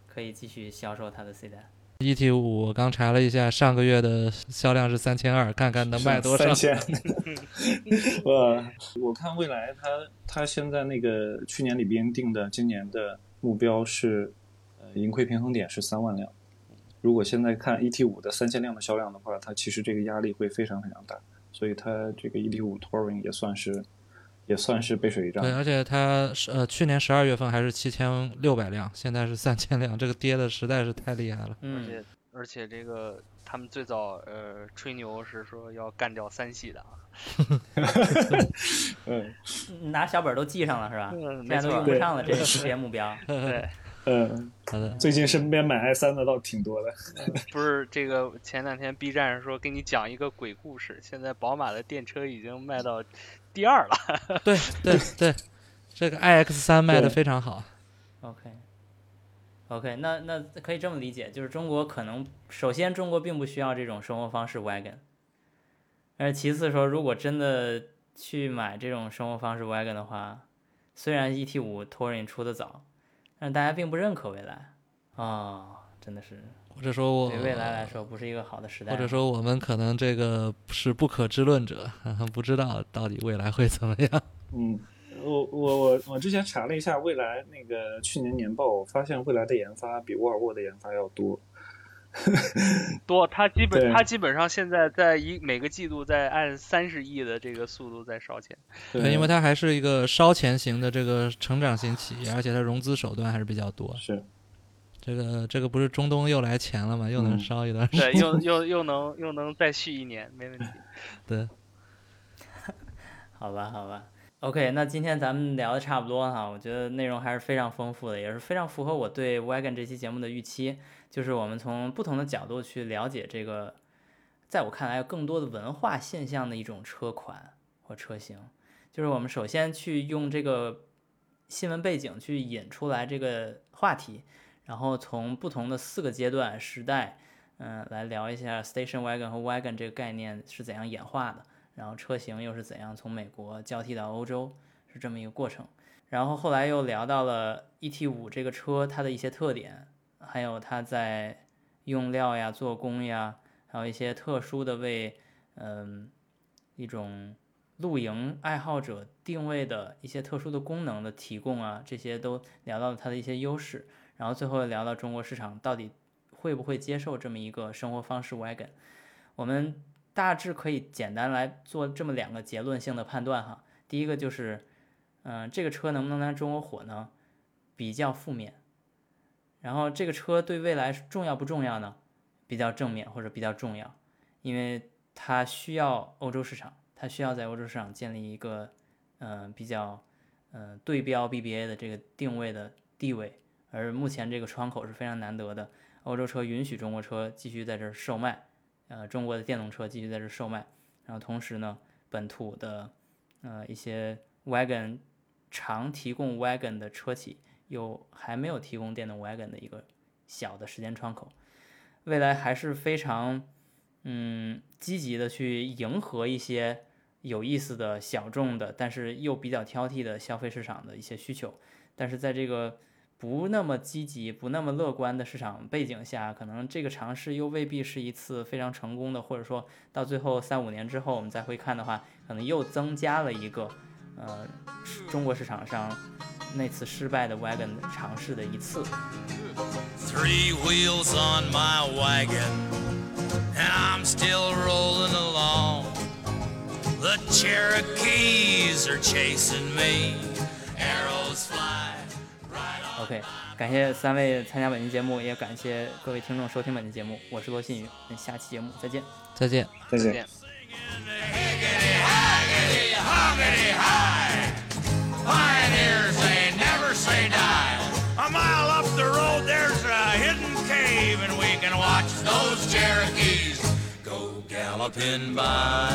可以继续销售它的 C 代。ET 五我刚查了一下，上个月的销量是三千二，看看能卖多少。三千。我我看未来它它现在那个去年里边定的今年的目标是，呃，盈亏平衡点是三万辆。如果现在看 ET 五的三千辆的销量的话，它其实这个压力会非常非常大，所以它这个 ET 五 Touring 也算是也算是背水一战。对，而且它是呃去年十二月份还是七千六百辆，现在是三千辆，这个跌的实在是太厉害了。而且而且这个他们最早呃吹牛是说要干掉三系的啊。嗯，拿小本都记上了是吧？现在都用不上了这个事业目标。对。嗯，好的。最近身边买 i 三的倒挺多的。不是这个，前两天 B 站上说给你讲一个鬼故事，现在宝马的电车已经卖到第二了。对对 对，这个 iX 三卖的非常好。OK，OK，那那可以这么理解，就是中国可能首先中国并不需要这种生活方式 wagon，而其次说如果真的去买这种生活方式 wagon 的话，虽然 ET 五 Touring 出的早。但大家并不认可未来，啊，真的是，或者说我对未来来说不是一个好的时代，或者说我们可能这个是不可知论者，不知道到底未来会怎么样。嗯，我我我我之前查了一下未来那个去年年报，我发现未来的研发比沃尔沃的研发要多。多，它基本它基本上现在在一每个季度在按三十亿的这个速度在烧钱，对，因为它还是一个烧钱型的这个成长型企业，而且它融资手段还是比较多。是，这个这个不是中东又来钱了吗？又能烧一段时间，对，又又又能又能再续一年，没问题。对，好吧，好吧。OK，那今天咱们聊的差不多哈，我觉得内容还是非常丰富的，也是非常符合我对 Wagon 这期节目的预期。就是我们从不同的角度去了解这个，在我看来有更多的文化现象的一种车款或车型。就是我们首先去用这个新闻背景去引出来这个话题，然后从不同的四个阶段时代，嗯，来聊一下 station wagon 和 wagon 这个概念是怎样演化的，然后车型又是怎样从美国交替到欧洲，是这么一个过程。然后后来又聊到了 ET 五这个车它的一些特点。还有它在用料呀、做工呀，还有一些特殊的为嗯一种露营爱好者定位的一些特殊的功能的提供啊，这些都聊到了它的一些优势。然后最后聊到中国市场到底会不会接受这么一个生活方式 wagon，我们大致可以简单来做这么两个结论性的判断哈。第一个就是，嗯，这个车能不能在中国火呢？比较负面。然后这个车对未来重要不重要呢？比较正面或者比较重要，因为它需要欧洲市场，它需要在欧洲市场建立一个，嗯，比较，嗯，对标 BBA 的这个定位的地位。而目前这个窗口是非常难得的，欧洲车允许中国车继续在这儿售卖，呃，中国的电动车继续在这儿售卖。然后同时呢，本土的，呃，一些 wagon 常提供 wagon 的车企。又还没有提供电动 wagon 的一个小的时间窗口，未来还是非常嗯积极的去迎合一些有意思的小众的，但是又比较挑剔的消费市场的一些需求。但是在这个不那么积极、不那么乐观的市场背景下，可能这个尝试又未必是一次非常成功的，或者说到最后三五年之后我们再会看的话，可能又增加了一个呃中国市场上。那次失败的 wagon 尝试的一次。Three wheels on my wagon, and I'm still rolling along. The Cherokees are chasing me, arrows fly right on. OK，感谢三位参加本期节目，也感谢各位听众收听本期节目。我是罗新宇，我们下期节目再见。再见，再见。Pioneers, they never say die. A mile up the road, there's a hidden cave, and we can watch those Cherokees go galloping by.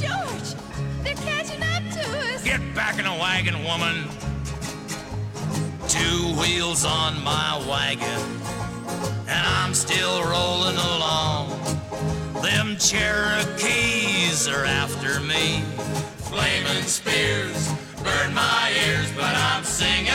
George, they're catching up to us. Get back in the wagon, woman. Two wheels on my wagon, and I'm still rolling along. Them Cherokees are after me, flaming spears burn my ears, but I'm singing